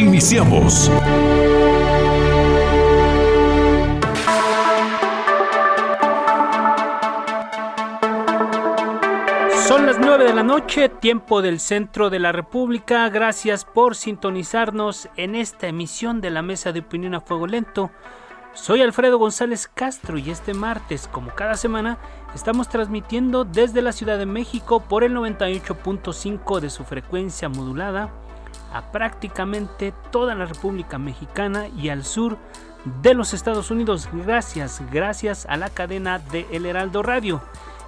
Iniciamos. Son las 9 de la noche, tiempo del centro de la República. Gracias por sintonizarnos en esta emisión de la Mesa de Opinión a Fuego Lento. Soy Alfredo González Castro y este martes, como cada semana, estamos transmitiendo desde la Ciudad de México por el 98.5 de su frecuencia modulada a prácticamente toda la República Mexicana y al sur de los Estados Unidos. Gracias, gracias a la cadena de El Heraldo Radio.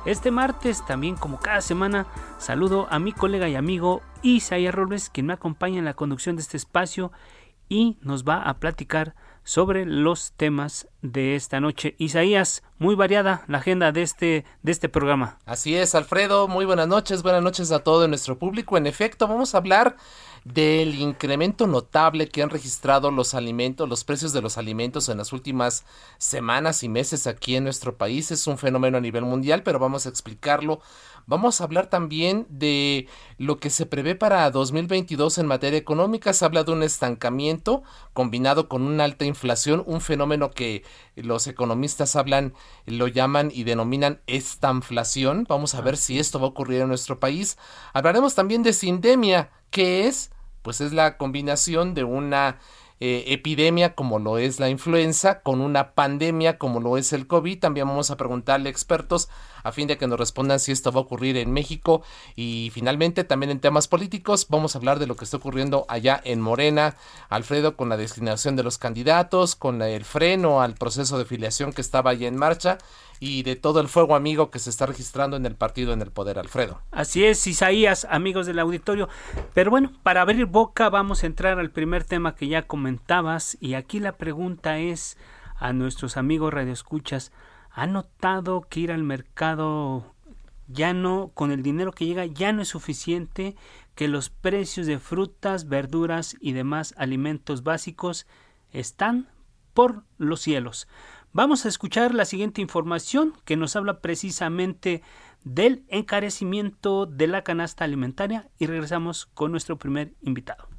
Este martes, también como cada semana, saludo a mi colega y amigo Isaías Robles, quien me acompaña en la conducción de este espacio y nos va a platicar sobre los temas de esta noche. Isaías, muy variada la agenda de este, de este programa. Así es, Alfredo, muy buenas noches, buenas noches a todo nuestro público. En efecto, vamos a hablar del incremento notable que han registrado los alimentos, los precios de los alimentos en las últimas semanas y meses aquí en nuestro país. Es un fenómeno a nivel mundial, pero vamos a explicarlo. Vamos a hablar también de lo que se prevé para 2022 en materia económica. Se habla de un estancamiento combinado con una alta inflación, un fenómeno que los economistas hablan, lo llaman y denominan estanflación. Vamos a ver si esto va a ocurrir en nuestro país. Hablaremos también de sindemia, que es pues es la combinación de una eh, epidemia como lo es la influenza con una pandemia como lo es el COVID. También vamos a preguntarle a expertos a fin de que nos respondan si esto va a ocurrir en México. Y finalmente, también en temas políticos, vamos a hablar de lo que está ocurriendo allá en Morena, Alfredo, con la designación de los candidatos, con el freno al proceso de filiación que estaba allá en marcha y de todo el fuego amigo que se está registrando en el partido en el poder, Alfredo. Así es, Isaías, amigos del auditorio. Pero bueno, para abrir boca vamos a entrar al primer tema que ya comentabas y aquí la pregunta es a nuestros amigos radioescuchas, ¿ha notado que ir al mercado ya no, con el dinero que llega, ya no es suficiente, que los precios de frutas, verduras y demás alimentos básicos están por los cielos? Vamos a escuchar la siguiente información que nos habla precisamente del encarecimiento de la canasta alimentaria y regresamos con nuestro primer invitado.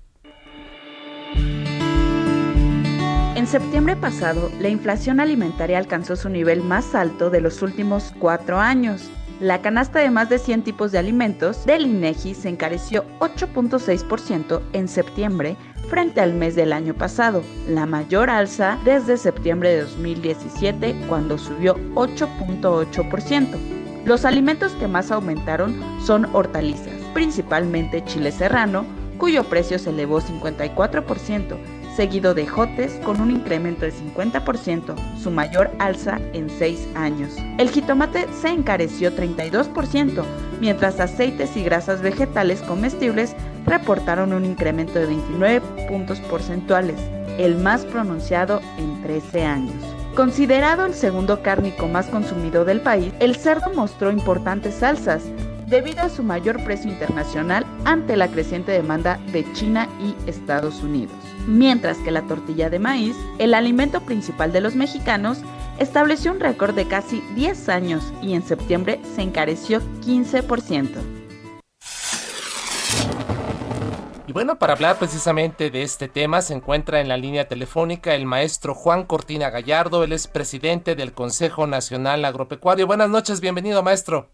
En septiembre pasado, la inflación alimentaria alcanzó su nivel más alto de los últimos cuatro años. La canasta de más de 100 tipos de alimentos del INEGI se encareció 8.6% en septiembre frente al mes del año pasado, la mayor alza desde septiembre de 2017 cuando subió 8.8%. Los alimentos que más aumentaron son hortalizas, principalmente chile serrano, cuyo precio se elevó 54%, seguido de jotes con un incremento de 50%, su mayor alza en 6 años. El jitomate se encareció 32%, mientras aceites y grasas vegetales comestibles reportaron un incremento de 29 puntos porcentuales, el más pronunciado en 13 años. Considerado el segundo cárnico más consumido del país, el cerdo mostró importantes alzas debido a su mayor precio internacional ante la creciente demanda de China y Estados Unidos. Mientras que la tortilla de maíz, el alimento principal de los mexicanos, estableció un récord de casi 10 años y en septiembre se encareció 15%. Y bueno, para hablar precisamente de este tema se encuentra en la línea telefónica el maestro Juan Cortina Gallardo, él es presidente del Consejo Nacional Agropecuario. Buenas noches, bienvenido maestro.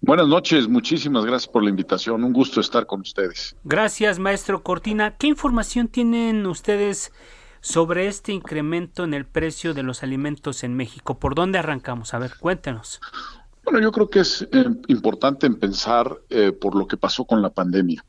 Buenas noches, muchísimas gracias por la invitación. Un gusto estar con ustedes. Gracias, maestro Cortina. ¿Qué información tienen ustedes sobre este incremento en el precio de los alimentos en México? ¿Por dónde arrancamos? A ver, cuéntenos. Bueno, yo creo que es eh, importante pensar eh, por lo que pasó con la pandemia.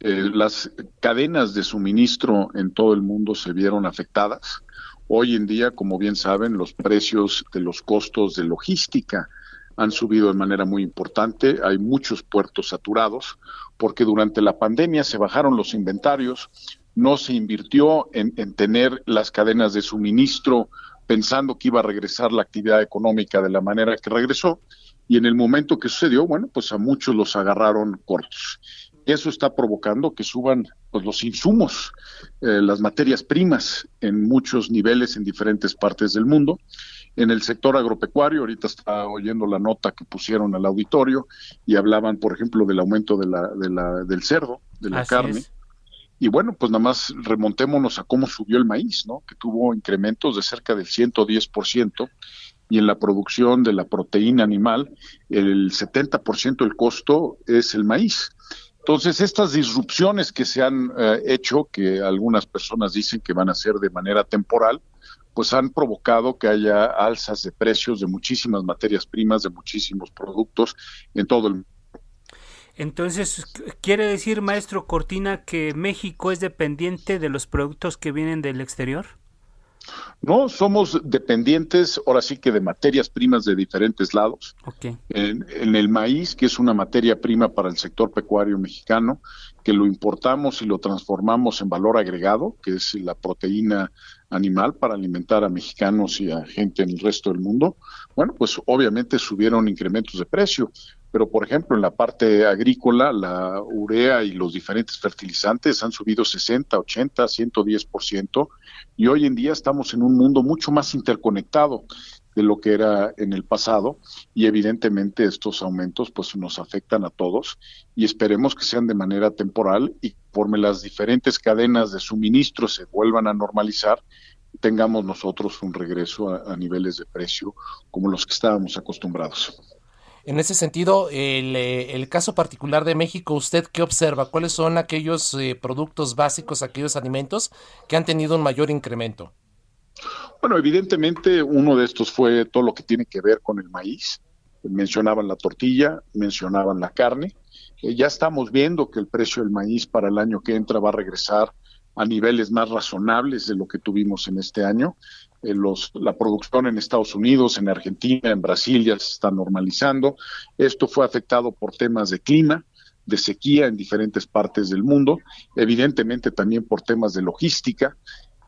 Eh, las cadenas de suministro en todo el mundo se vieron afectadas. Hoy en día, como bien saben, los precios de los costos de logística han subido de manera muy importante. Hay muchos puertos saturados porque durante la pandemia se bajaron los inventarios, no se invirtió en, tener las cadenas de suministro pensando que iba a regresar la actividad económica de la manera que regresó. Y en el momento que sucedió, bueno, pues a muchos los agarraron cortos. Eso está provocando que suban pues, los insumos, eh, las materias primas en muchos niveles en diferentes partes del mundo en el sector agropecuario. Ahorita está oyendo la nota que pusieron al auditorio y hablaban, por ejemplo, del aumento de la, de la, del cerdo, de la carne. Y bueno, pues nada más remontémonos a cómo subió el maíz, ¿no? Que tuvo incrementos de cerca del 110% y en la producción de la proteína animal, el 70% del costo es el maíz. Entonces, estas disrupciones que se han eh, hecho, que algunas personas dicen que van a ser de manera temporal, pues han provocado que haya alzas de precios de muchísimas materias primas, de muchísimos productos en todo el mundo. Entonces, ¿quiere decir, maestro Cortina, que México es dependiente de los productos que vienen del exterior? No, somos dependientes ahora sí que de materias primas de diferentes lados. En, en, el maíz, que es una materia prima para el sector pecuario mexicano, que lo importamos y lo transformamos en valor agregado, que es la proteína animal para alimentar a mexicanos y a gente en el resto del mundo, bueno, pues obviamente subieron incrementos de precio. Pero, por ejemplo, en la parte agrícola, la urea y los diferentes fertilizantes han subido 60, 80, 110%, y hoy en día estamos en un mundo mucho más interconectado de lo que era en el pasado y evidentemente estos aumentos pues nos afectan a todos y esperemos que sean de manera temporal y conforme las diferentes cadenas de suministro se vuelvan a normalizar tengamos nosotros un regreso a, niveles de precio como los que estábamos acostumbrados. En ese sentido, el, eh, el, caso particular de México, ¿usted qué observa? ¿Cuáles son aquellos eh, productos básicos, aquellos alimentos que han tenido un mayor incremento? Bueno, evidentemente uno de estos fue todo lo que tiene que ver con el maíz. Mencionaban la tortilla, mencionaban la carne. Eh, ya estamos viendo que el precio del maíz para el año que entra va a regresar a niveles más razonables de lo que tuvimos en este año. Eh, la producción en Estados Unidos, en Argentina, en Brasil ya se está normalizando. Esto fue afectado por temas de clima, de sequía en diferentes partes del mundo, evidentemente también por temas de logística,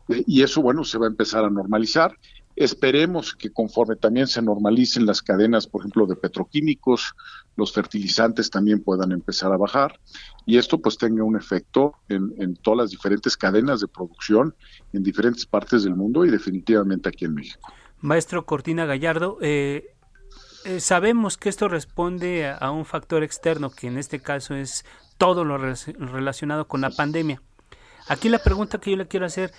eh, y eso, bueno, se va a empezar a normalizar. Esperemos que conforme también se normalicen las cadenas, por ejemplo, de petroquímicos, los fertilizantes también puedan empezar a bajar y esto pues tenga un efecto en, todas las diferentes cadenas de producción en diferentes partes del mundo y definitivamente aquí en México. Maestro Cortina Gallardo, eh, eh, sabemos que esto responde a, un factor externo, que en este caso es todo lo relacionado con la pandemia. Aquí la pregunta que yo le quiero hacer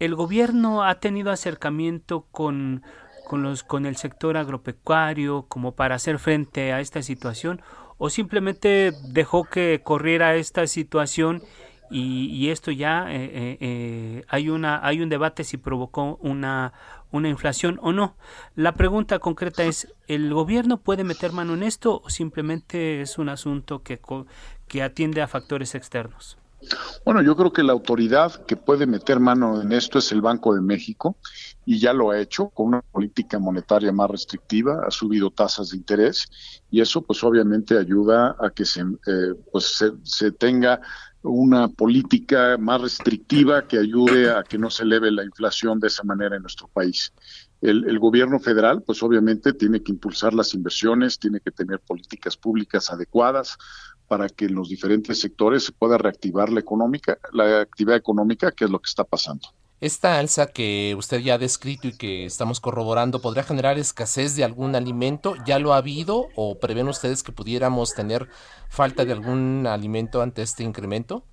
el gobierno ha tenido acercamiento con, con, los, con el sector agropecuario como para hacer frente a esta situación o simplemente dejó que corriera esta situación y, esto ya eh, eh, eh, hay una hay un debate si provocó una una inflación o no. La pregunta concreta es ¿el gobierno puede meter mano en esto o simplemente es un asunto que, que atiende a factores externos? Bueno, yo creo que la autoridad que puede meter mano en esto es el Banco de México y ya lo ha hecho con una política monetaria más restrictiva, ha subido tasas de interés y eso pues obviamente ayuda a que se, eh, pues se, tenga una política más restrictiva que ayude a que no se eleve la inflación de esa manera en nuestro país. El, el, gobierno federal, pues obviamente tiene que impulsar las inversiones, tiene que tener políticas públicas adecuadas para que en los diferentes sectores se pueda reactivar la económica, la actividad económica, que es lo que está pasando. Esta alza que usted ya ha descrito y que estamos corroborando, ¿podría generar escasez de algún alimento? ¿Ya lo ha habido o prevén ustedes que pudiéramos tener falta de algún alimento ante este incremento?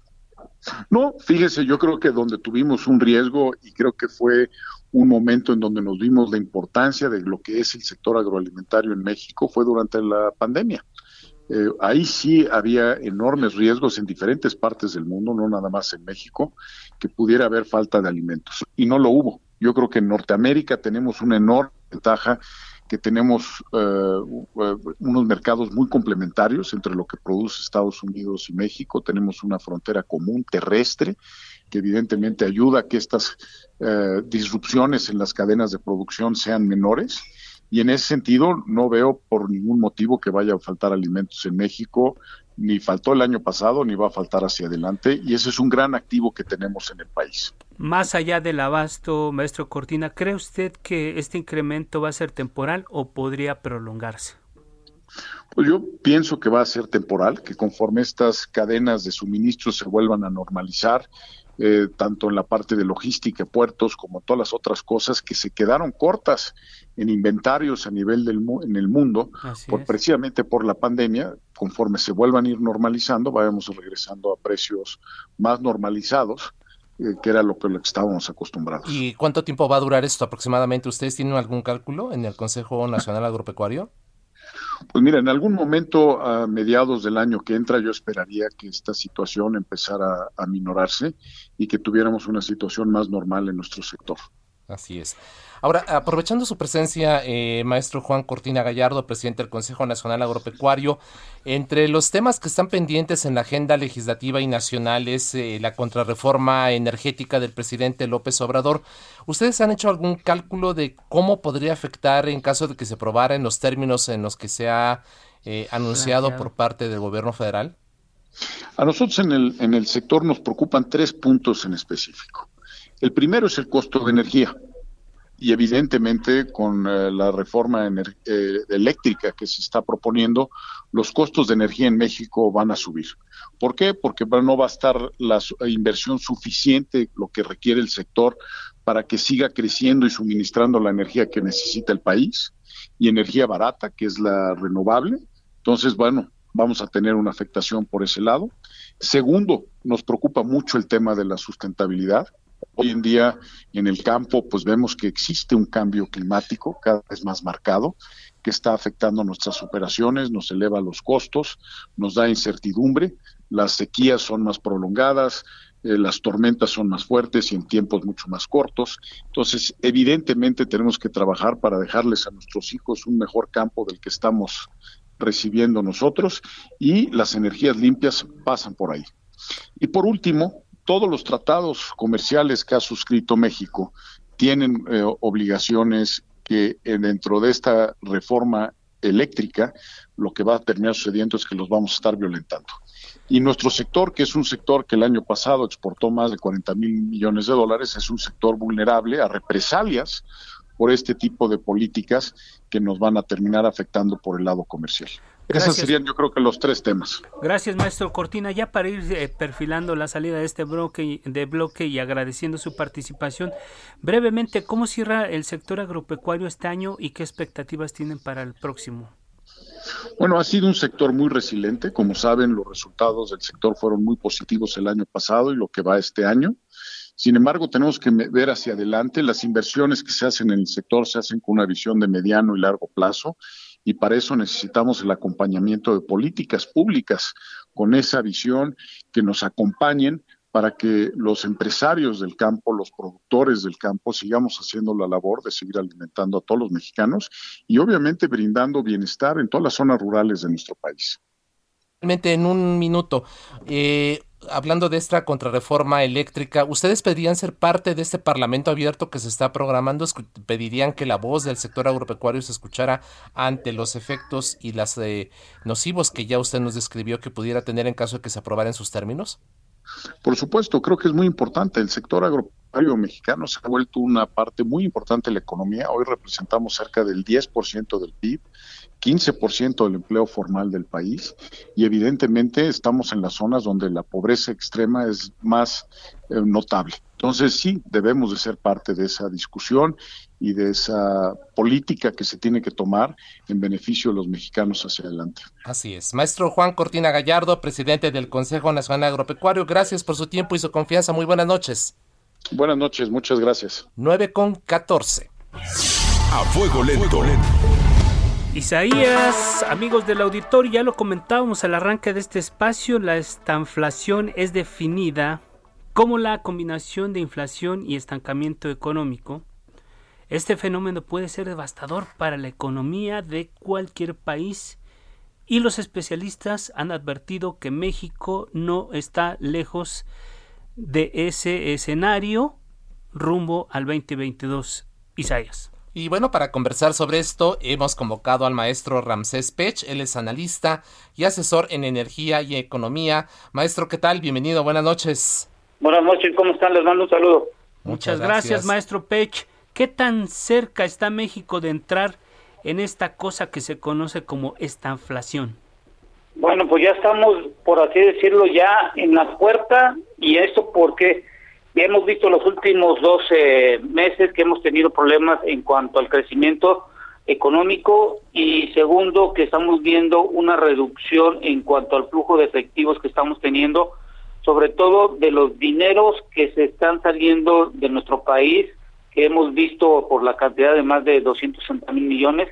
No, fíjese, yo creo que donde tuvimos un riesgo y creo que fue un momento en donde nos vimos la importancia de lo que es el sector agroalimentario en México fue durante la pandemia. Eh, ahí sí había enormes riesgos en diferentes partes del mundo, no nada más en México, que pudiera haber falta de alimentos. Y no lo hubo. Yo creo que en Norteamérica tenemos una enorme ventaja que tenemos eh, unos mercados muy complementarios entre lo que produce Estados Unidos y México. Tenemos una frontera común terrestre que evidentemente ayuda a que estas eh, disrupciones en las cadenas de producción sean menores. Y en ese sentido, no veo por ningún motivo que vaya a faltar alimentos en México, ni faltó el año pasado, ni va a faltar hacia adelante. Y ese es un gran activo que tenemos en el país. Más allá del abasto, maestro Cortina, ¿cree usted que este incremento va a ser temporal o podría prolongarse? Pues yo pienso que va a ser temporal, que conforme estas cadenas de suministro se vuelvan a normalizar eh, tanto en la parte de logística, puertos, como todas las otras cosas que se quedaron cortas en inventarios a nivel del en el mundo, por, precisamente por la pandemia, conforme se vuelvan a ir normalizando, vayamos regresando a precios más normalizados, eh, que era lo que estábamos acostumbrados. ¿Y cuánto tiempo va a durar esto aproximadamente? ¿Ustedes tienen algún cálculo en el Consejo Nacional Agropecuario? Pues mira, en algún momento a mediados del año que entra yo esperaría que esta situación empezara a minorarse y que tuviéramos una situación más normal en nuestro sector. Así es. Ahora, aprovechando su presencia, eh, maestro Juan Cortina Gallardo, presidente del Consejo Nacional Agropecuario, entre los temas que están pendientes en la agenda legislativa y nacional es eh, la contrarreforma energética del presidente López Obrador. ¿Ustedes han hecho algún cálculo de cómo podría afectar en caso de que se aprobara en los términos en los que se ha eh, anunciado por parte del gobierno federal? A nosotros en el, en el sector nos preocupan tres puntos en específico. El primero es el costo de energía. Y evidentemente con eh, la reforma eh, eléctrica que se está proponiendo, los costos de energía en México van a subir. ¿Por qué? Porque no va a estar la inversión suficiente, lo que requiere el sector, para que siga creciendo y suministrando la energía que necesita el país y energía barata, que es la renovable. Entonces, bueno, vamos a tener una afectación por ese lado. Segundo, nos preocupa mucho el tema de la sustentabilidad. Hoy en día en el campo pues vemos que existe un cambio climático cada vez más marcado que está afectando nuestras operaciones, nos eleva los costos, nos da incertidumbre, las sequías son más prolongadas, eh, las tormentas son más fuertes y en tiempos mucho más cortos. Entonces, evidentemente tenemos que trabajar para dejarles a nuestros hijos un mejor campo del que estamos recibiendo nosotros y las energías limpias pasan por ahí. Y por último, todos los tratados comerciales que ha suscrito México tienen eh, obligaciones que eh, dentro de esta reforma eléctrica lo que va a terminar sucediendo es que los vamos a estar violentando. Y nuestro sector, que es un sector que el año pasado exportó más de 40 mil millones de dólares, es un sector vulnerable a represalias por este tipo de políticas que nos van a terminar afectando por el lado comercial. Esos serían yo creo que los tres temas. Gracias maestro Cortina. Ya para ir eh, perfilando la salida de este bloque, de bloque y agradeciendo su participación, brevemente, ¿cómo cierra el sector agropecuario este año y qué expectativas tienen para el próximo? Bueno, ha sido un sector muy resiliente. Como saben, los resultados del sector fueron muy positivos el año pasado y lo que va este año. Sin embargo, tenemos que ver hacia adelante. Las inversiones que se hacen en el sector se hacen con una visión de mediano y largo plazo y para eso necesitamos el acompañamiento de políticas públicas con esa visión que nos acompañen para que los empresarios del campo, los productores del campo, sigamos haciendo la labor de seguir alimentando a todos los mexicanos y obviamente brindando bienestar en todas las zonas rurales de nuestro país. En un minuto, eh, hablando de esta contrarreforma eléctrica, ¿ustedes pedirían ser parte de este parlamento abierto que se está programando? ¿Pedirían que la voz del sector agropecuario se escuchara ante los efectos y las eh, nocivos que ya usted nos describió que pudiera tener en caso de que se aprobara en sus términos? Por supuesto, creo que es muy importante. El sector agropecuario mexicano se ha vuelto una parte muy importante de la economía. Hoy representamos cerca del 10% del PIB 15% del empleo formal del país y evidentemente estamos en las zonas donde la pobreza extrema es más eh, notable. Entonces sí, debemos de ser parte de esa discusión y de esa política que se tiene que tomar en beneficio de los mexicanos hacia adelante. Así es. Maestro Juan Cortina Gallardo, presidente del Consejo Nacional Agropecuario, gracias por su tiempo y su confianza. Muy buenas noches. Buenas noches, muchas gracias. 9 con 14. A fuego lento. Isaías, amigos del auditorio, ya lo comentábamos al arranque de este espacio, la estanflación es definida como la combinación de inflación y estancamiento económico. Este fenómeno puede ser devastador para la economía de cualquier país y los especialistas han advertido que México no está lejos de ese escenario rumbo al 2022. Isaías. Y bueno, para conversar sobre esto, hemos convocado al maestro Ramsés Pech. Él es analista y asesor en energía y economía. Maestro, ¿qué tal? Bienvenido, buenas noches. Buenas noches, ¿cómo están? Les mando un saludo. Muchas, gracias, maestro Pech. ¿Qué tan cerca está México de entrar en esta cosa que se conoce como esta inflación? Bueno, pues ya estamos, por así decirlo, ya en la puerta y esto porque ya hemos visto los últimos 12 meses que hemos tenido problemas en cuanto al crecimiento económico y segundo que estamos viendo una reducción en cuanto al flujo de efectivos que estamos teniendo, sobre todo de los dineros que se están saliendo de nuestro país, que hemos visto por la cantidad de más de 260 mil millones,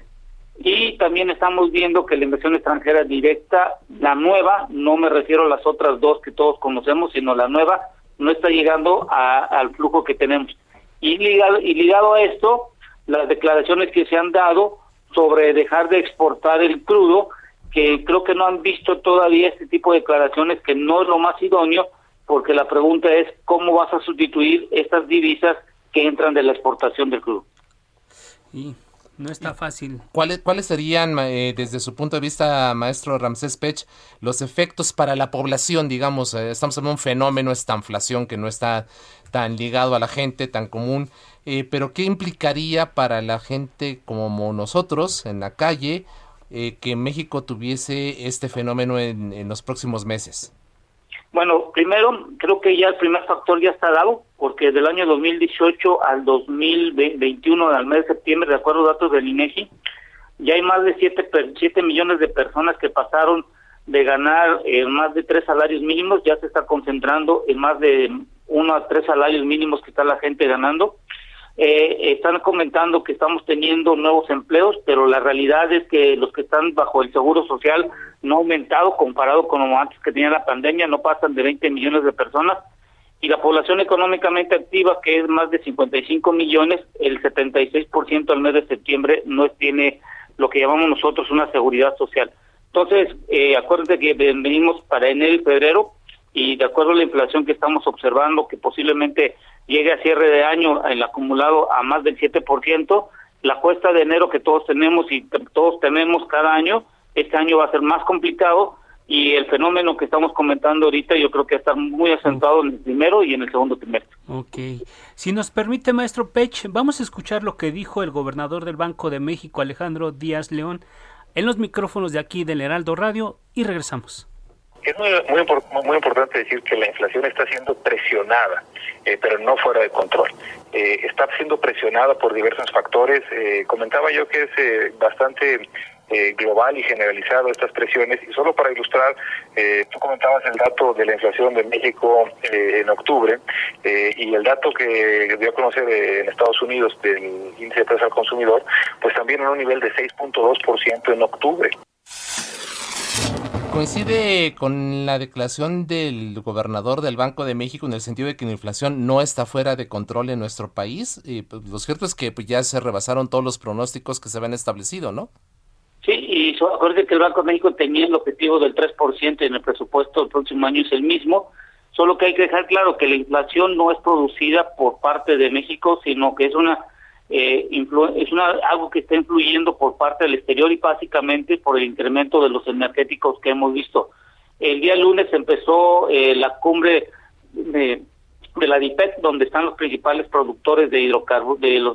y también estamos viendo que la inversión extranjera directa, la nueva, no me refiero a las otras dos que todos conocemos, sino la nueva, no está llegando al flujo que tenemos. Y ligado, y ligado a esto, las declaraciones que se han dado sobre dejar de exportar el crudo, que creo que no han visto todavía este tipo de declaraciones, que no es lo más idóneo, porque la pregunta es cómo vas a sustituir estas divisas que entran de la exportación del crudo. No está fácil. ¿Cuáles, cuáles serían, eh, desde su punto de vista, maestro Ramsés Pech, los efectos para la población? Digamos, eh, estamos en un fenómeno, esta inflación que no está tan ligado a la gente, tan común, eh, pero ¿qué implicaría para la gente como nosotros en la calle que México tuviese este fenómeno en, en los próximos meses? Bueno, primero, creo que ya el primer factor ya está dado, porque del año 2018 al 2021, al mes de septiembre, de acuerdo a datos del INEGI, ya hay más de 7, siete millones de personas que pasaron de ganar eh, más de tres salarios mínimos, ya se está concentrando en más de uno a tres salarios mínimos que está la gente ganando. Eh, están comentando que estamos teniendo nuevos empleos, pero la realidad es que los que están bajo el seguro social no ha aumentado comparado con lo antes que tenía la pandemia, no pasan de 20 millones de personas. Y la población económicamente activa, que es más de 55 millones, el 76% al mes de septiembre no tiene lo que llamamos nosotros una seguridad social. Entonces, eh, acuérdense que venimos para enero y febrero y de acuerdo a la inflación que estamos observando, que posiblemente llegue a cierre de año el acumulado a más del 7%, la cuesta de enero que todos tenemos y todos tenemos cada año, este año va a ser más complicado y el fenómeno que estamos comentando ahorita yo creo que está muy asentado en el primero y en el segundo trimestre. Ok. Si nos permite, maestro Pech, vamos a escuchar lo que dijo el gobernador del Banco de México, Alejandro Díaz León, en los micrófonos de aquí del Heraldo Radio y regresamos. Es muy, muy, importante decir que la inflación está siendo presionada, eh, pero no fuera de control. Eh, está siendo presionada por diversos factores. Eh, comentaba yo que es bastante global y generalizado estas presiones. Y solo para ilustrar, tú comentabas el dato de la inflación de México en octubre y el dato que dio a conocer en Estados Unidos del índice de precios al consumidor, pues también en un nivel de 6.2% en octubre. Coincide con la declaración del gobernador del Banco de México en el sentido de que la inflación no está fuera de control en nuestro país. Y pues, lo cierto es que pues, ya se rebasaron todos los pronósticos que se habían establecido, ¿no? Sí, y acuérdense que el Banco de México tenía el objetivo del 3% en el presupuesto del próximo año es el mismo, solo que hay que dejar claro que la inflación no es producida por parte de México, sino que es una eh, es una, algo que está influyendo por parte del exterior y básicamente por el incremento de los energéticos que hemos visto. El día lunes empezó eh, la cumbre de, la DIPEC, donde están los principales productores de, los,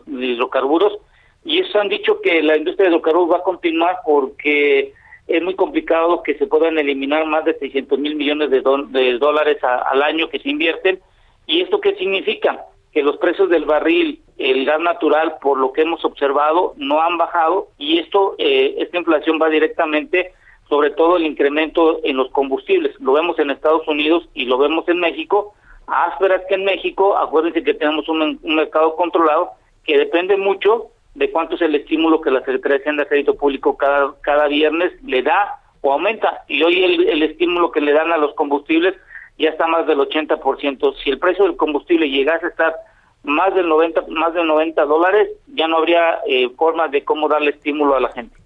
hidrocarburos, y ellos han dicho que la industria de hidrocarburos va a continuar porque es muy complicado que se puedan eliminar más de 600 mil millones de dólares al año que se invierten. ¿Y esto qué significa? Que los precios del barril, el gas natural, por lo que hemos observado, no han bajado y esto, eh, esta inflación va directamente sobre todo el incremento en los combustibles. Lo vemos en Estados Unidos y lo vemos en México, ásperas que en México. Acuérdense que tenemos un, mercado controlado que depende mucho de cuánto es el estímulo que la Secretaría de Hacienda Crédito Público cada, cada viernes le da o aumenta. Y hoy el estímulo que le dan a los combustibles ya está más del 80%. Si el precio del combustible llegase a estar más del 90 más de 90 dólares, ya no habría eh, forma de cómo darle estímulo a la gente.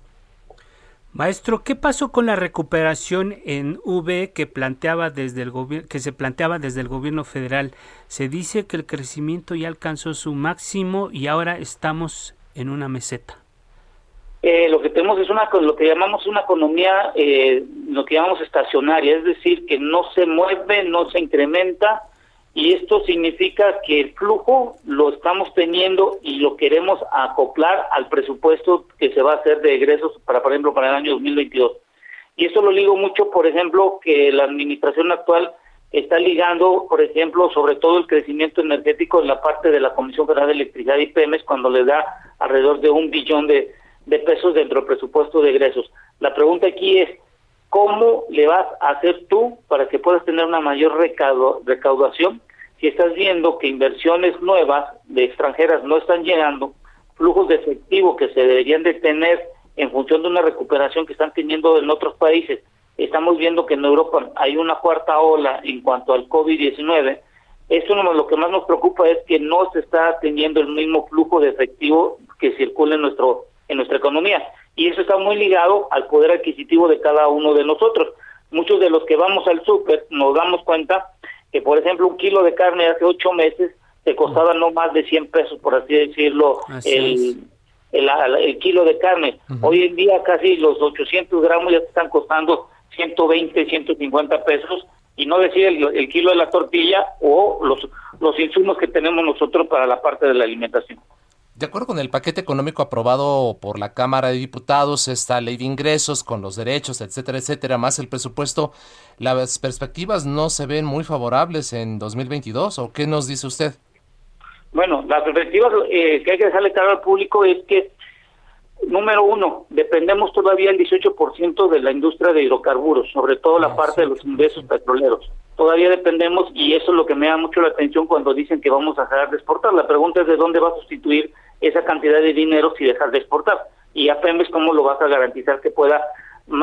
Maestro, ¿qué pasó con la recuperación en V que planteaba desde el que se planteaba desde el gobierno federal? Se dice que el crecimiento ya alcanzó su máximo y ahora estamos en una meseta. Eh, lo que tenemos es una lo que llamamos una economía, eh, lo que llamamos estacionaria, es decir, que no se mueve, no se incrementa, y esto significa que el flujo lo estamos teniendo y lo queremos acoplar al presupuesto que se va a hacer de egresos para, por ejemplo, para el año 2022. Y esto lo ligo mucho, por ejemplo, que la administración actual está ligando, por ejemplo, sobre todo el crecimiento energético en la parte de la Comisión Federal de Electricidad y PEMES cuando le da alrededor de un billón de, de pesos dentro del presupuesto de egresos. La pregunta aquí es, ¿Cómo le vas a hacer tú para que puedas tener una mayor recaudación si estás viendo que inversiones nuevas de extranjeras no están llegando, flujos de efectivo que se deberían de tener en función de una recuperación que están teniendo en otros países? Estamos viendo que en Europa hay una cuarta ola en cuanto al COVID-19. Esto lo que más nos preocupa es que no se está teniendo el mismo flujo de efectivo que circula en nuestro en nuestra economía y eso está muy ligado al poder adquisitivo de cada uno de nosotros. Muchos de los que vamos al súper nos damos cuenta que, por ejemplo, un kilo de carne hace ocho meses te costaba no más de 100 pesos, por así decirlo, el, el, kilo de carne. Hoy en día casi los 800 gramos ya te están costando 120, 150 pesos y no decir el, el, kilo de la tortilla o los, los insumos que tenemos nosotros para la parte de la alimentación. De acuerdo con el paquete económico aprobado por la Cámara de Diputados, esta ley de ingresos con los derechos, etcétera, etcétera, más el presupuesto, las perspectivas no se ven muy favorables en 2022, ¿o qué nos dice usted? Bueno, las perspectivas eh, que hay que dejarle claro al público es que, número uno, dependemos todavía el 18% de la industria de hidrocarburos, sobre todo la ah, parte de los ingresos petroleros todavía dependemos y eso es lo que me da mucho la atención cuando dicen que vamos a dejar de exportar. La pregunta es de dónde va a sustituir esa cantidad de dinero si dejar de exportar. Y a Pemex, ¿cómo lo vas a garantizar que pueda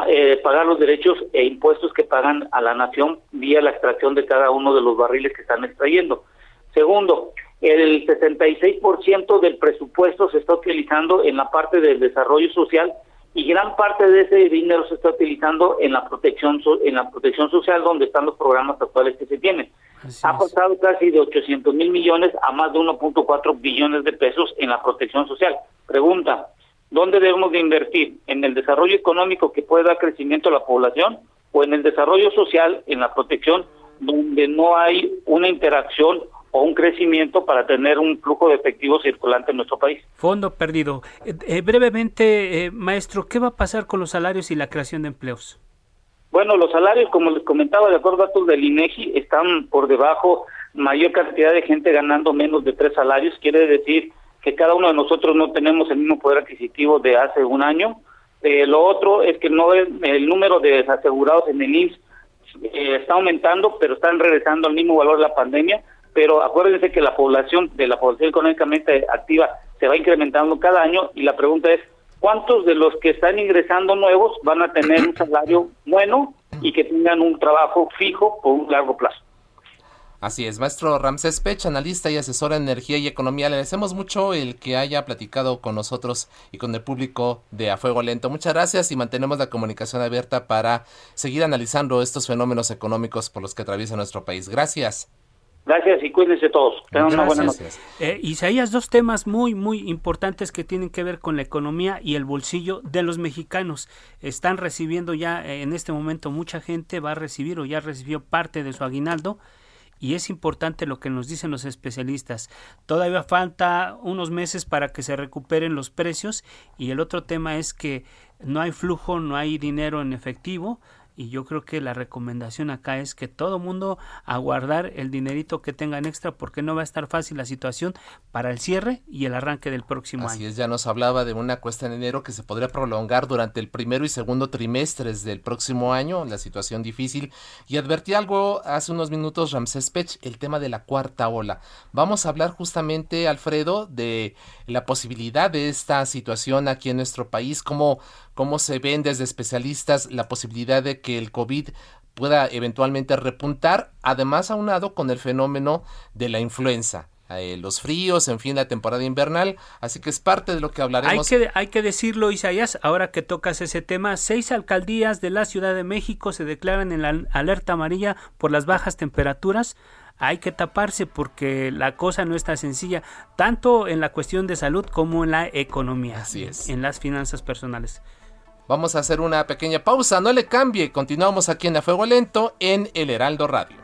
eh, pagar los derechos e impuestos que pagan a la nación vía la extracción de cada uno de los barriles que están extrayendo? Segundo, el 66% del presupuesto se está utilizando en la parte del desarrollo social y gran parte de ese dinero se está utilizando en la protección en la protección social donde están los programas actuales que se tienen. ha pasado casi de 800 mil millones a más de 1.4 billones de pesos en la protección social. Pregunta, ¿dónde debemos de invertir? ¿En el desarrollo económico que pueda dar crecimiento a la población o en el desarrollo social, en la protección, donde no hay una interacción o un crecimiento para tener un flujo de efectivo circulante en nuestro país. Fondo perdido. Eh, eh, brevemente, eh, maestro, ¿qué va a pasar con los salarios y la creación de empleos? Bueno, los salarios, como les comentaba, de acuerdo a datos del INEGI, están por debajo, mayor cantidad de gente ganando menos de tres salarios, quiere decir que cada uno de nosotros no tenemos el mismo poder adquisitivo de hace un año. lo otro es que no es, el número de desasegurados en el IMSS está aumentando, pero están regresando al mismo valor de la pandemia pero acuérdense que la población de la población económicamente activa se va incrementando cada año y la pregunta es cuántos de los que están ingresando nuevos van a tener un salario bueno y que tengan un trabajo fijo por un largo plazo. Así es, maestro Ramsés Pech, analista y asesor en energía y economía. Le agradecemos mucho el que haya platicado con nosotros y con el público de A Fuego Lento. Muchas gracias y mantenemos la comunicación abierta para seguir analizando estos fenómenos económicos por los que atraviesa nuestro país. Gracias. Gracias y cuídense todos. Tengan una buena noche. Eh, Isaías, dos temas muy, muy importantes que tienen que ver con la economía y el bolsillo de los mexicanos. Están recibiendo ya eh, en este momento mucha gente va a recibir o ya recibió parte de su aguinaldo y es importante lo que nos dicen los especialistas. Todavía falta unos meses para que se recuperen los precios y el otro tema es que no hay flujo, no hay dinero en efectivo y yo creo que la recomendación acá es que todo mundo aguardar el dinerito que tengan extra porque no va a estar fácil la situación para el cierre y el arranque del próximo año. Así es, ya nos hablaba de una cuesta en enero que se podría prolongar durante el primero y segundo trimestres del próximo año, la situación difícil. Y advertí algo hace unos minutos Ramsés Pech, el tema de la cuarta ola. Vamos a hablar justamente, Alfredo, de la posibilidad de esta situación aquí en nuestro país, cómo, cómo se ven desde especialistas la posibilidad de que el COVID pueda eventualmente repuntar, además aunado con el fenómeno de la influenza. Eh, los fríos, en fin, la temporada invernal, así que es parte de lo que hablaremos. Hay que, hay que decirlo, Isaías, ahora que tocas ese tema, seis alcaldías de la Ciudad de México se declaran en la alerta amarilla por las bajas temperaturas. Hay que taparse porque la cosa no está sencilla, tanto en la cuestión de salud como en la economía, así es. en las finanzas personales. Vamos a hacer una pequeña pausa, no le cambie, continuamos aquí en A Fuego Lento en El Heraldo Radio.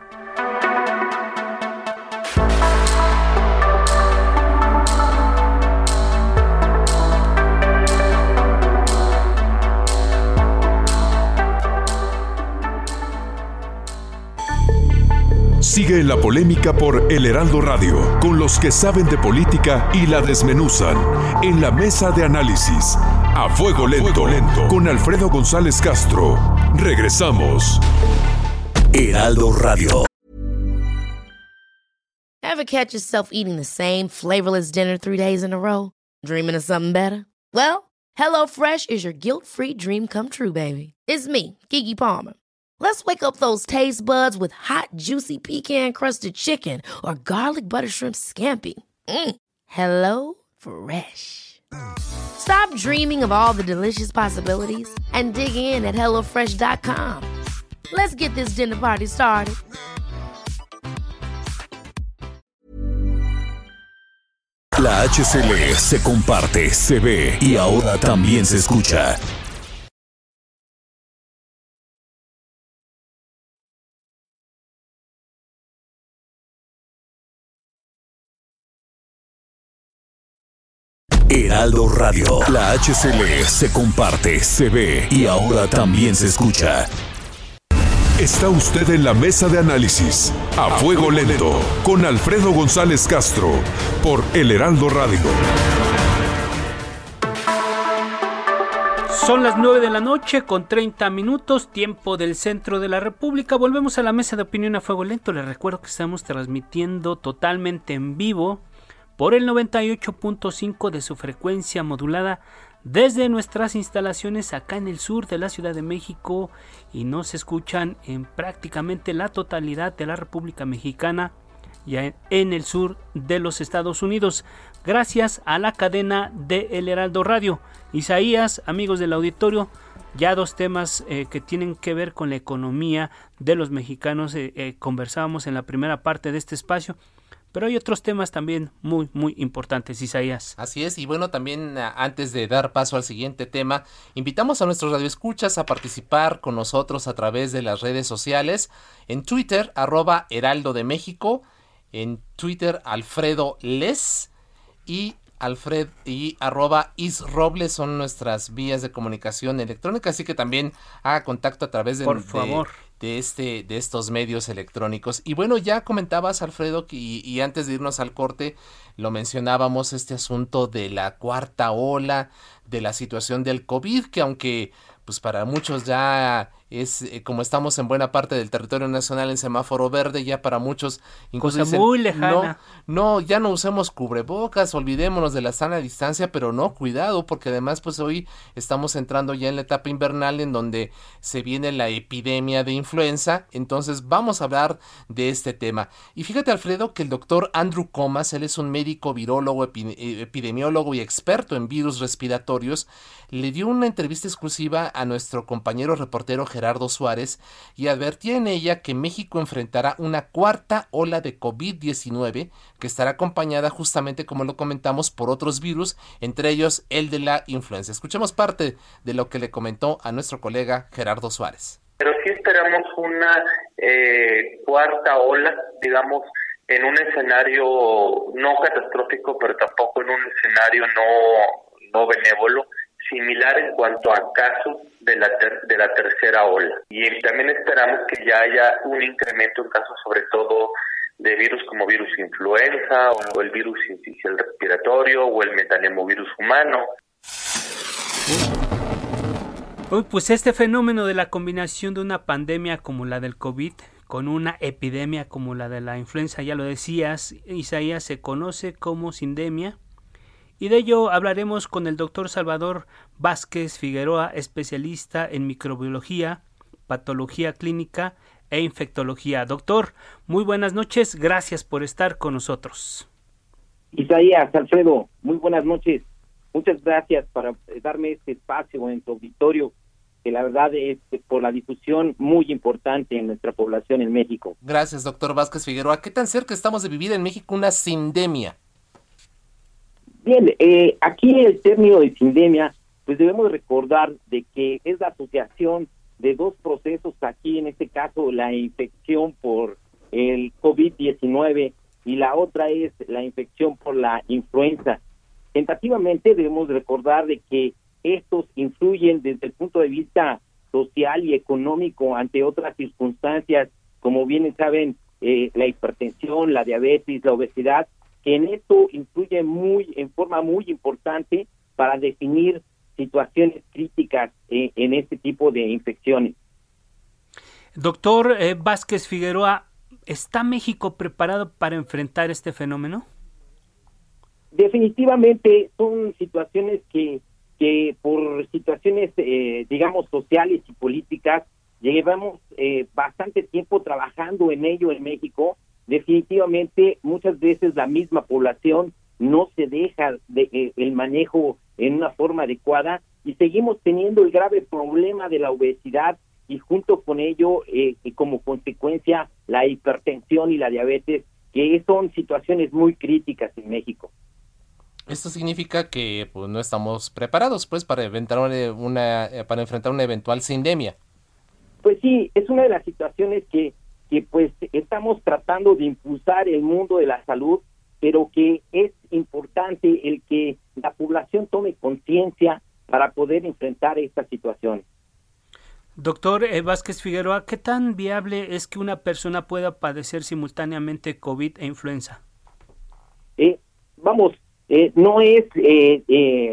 Sigue en la polémica por El Heraldo Radio, con los que saben de política y la desmenuzan, en la mesa de análisis, a fuego lento, lento, con Alfredo González Castro. Regresamos. Heraldo Radio. Ever catch yourself eating the same flavorless dinner three days in a row? Dreaming of something better? Well, HelloFresh is your guilt-free dream come true, baby. It's me, Kiki Palmer. Let's wake up those taste buds with hot, juicy pecan crusted chicken or garlic butter shrimp scampi. Mm. Hello Fresh. Stop dreaming of all the delicious possibilities and dig in at HelloFresh.com. Let's get this dinner party started. La HCL se comparte, se ve y ahora también se escucha. Heraldo Radio. La HCL se comparte, se ve y ahora también se escucha. Está usted en la mesa de análisis a fuego lento con Alfredo González Castro por El Heraldo Radio. Son las 9 de la noche con 30 minutos, tiempo del centro de la República. Volvemos a la mesa de opinión a fuego lento. Les recuerdo que estamos transmitiendo totalmente en vivo por el 98.5 de su frecuencia modulada desde nuestras instalaciones acá en el sur de la Ciudad de México y nos escuchan en prácticamente la totalidad de la República Mexicana y en el sur de los Estados Unidos gracias a la cadena de El Heraldo Radio. Isaías, amigos del auditorio, ya dos temas eh, que tienen que ver con la economía de los mexicanos eh, eh, conversábamos en la primera parte de este espacio pero hay otros temas también muy, muy importantes, Isaías. Así es, y bueno, también ah, antes de dar paso al siguiente tema, invitamos a nuestros radioescuchas a participar con nosotros a través de las redes sociales, en Twitter, arroba Heraldo de México, en Twitter, Alfredo Les, y Alfred y arroba Isrobles son nuestras vías de comunicación electrónica, así que también haga contacto a través de, Por favor. de este de estos medios electrónicos. Y bueno ya comentabas Alfredo que, y, antes de irnos al corte lo mencionábamos este asunto de la cuarta ola de la situación del covid que aunque pues para muchos ya es eh, como estamos en buena parte del territorio nacional en semáforo verde, ya para muchos incluso muy lejana. No, no, ya no usemos cubrebocas, olvidémonos de la sana distancia, pero no, cuidado, porque además pues hoy estamos entrando ya en la etapa invernal en donde se viene la epidemia de influenza, entonces vamos a hablar de este tema. Y fíjate Alfredo que el doctor Andrew Comas, él es un médico virólogo, eh, epidemiólogo y experto en virus respiratorios, le dio una entrevista exclusiva a nuestro compañero reportero Gerardo Suárez y advertía en ella que México enfrentará una cuarta ola de COVID-19 que estará acompañada justamente, como lo comentamos, por otros virus, entre ellos el de la influenza. Escuchemos parte de lo que le comentó a nuestro colega Gerardo Suárez. Pero sí esperamos una eh, cuarta ola, digamos, en un escenario no catastrófico, pero tampoco en un escenario no, no benévolo similar en cuanto a casos de la, de la tercera ola. Y también esperamos que ya haya un incremento en casos sobre todo de virus como virus influenza o el virus incisional respiratorio o el metanemovirus humano. Pues este fenómeno de la combinación de una pandemia como la del COVID con una epidemia como la de la influenza, ya lo decías, Isaías, se conoce como sindemia. Y de ello hablaremos con el doctor Salvador Vázquez Figueroa, especialista en microbiología, patología clínica e infectología. Doctor, muy buenas noches, gracias por estar con nosotros. Isaías, Alfredo, muy buenas noches. Muchas gracias por darme este espacio en tu auditorio, que la verdad es por la difusión muy importante en nuestra población en México. Gracias, doctor Vázquez Figueroa. ¿Qué tan cerca estamos de vivir en México una sindemia? Bien, eh, aquí el término de sindemia, pues debemos recordar de que es la asociación de dos procesos aquí, en este caso la infección por el COVID-19 y la otra es la infección por la influenza. Tentativamente debemos recordar de que estos influyen desde el punto de vista social y económico ante otras circunstancias, como bien saben, eh, la hipertensión, la diabetes, la obesidad, en esto influye muy, en forma muy importante para definir situaciones críticas eh, en este tipo de infecciones. Doctor eh, Vázquez Figueroa, ¿está México preparado para enfrentar este fenómeno? Definitivamente son situaciones que, que por situaciones, eh, digamos, sociales y políticas, llevamos bastante tiempo trabajando en ello en México. Definitivamente, muchas veces la misma población no se deja de, el manejo en una forma adecuada y seguimos teniendo el grave problema de la obesidad y junto con ello eh, como consecuencia la hipertensión y la diabetes que son situaciones muy críticas en México. Esto significa que pues, no estamos preparados pues para enfrentar una, eh, para enfrentar una eventual sindemia. Pues sí, es una de las situaciones que que pues estamos tratando de impulsar el mundo de la salud pero que es importante el que la población tome conciencia para poder enfrentar esta situación. Doctor eh, Vázquez Figueroa, ¿qué tan viable es que una persona pueda padecer simultáneamente COVID e influenza? Eh, vamos, eh, no es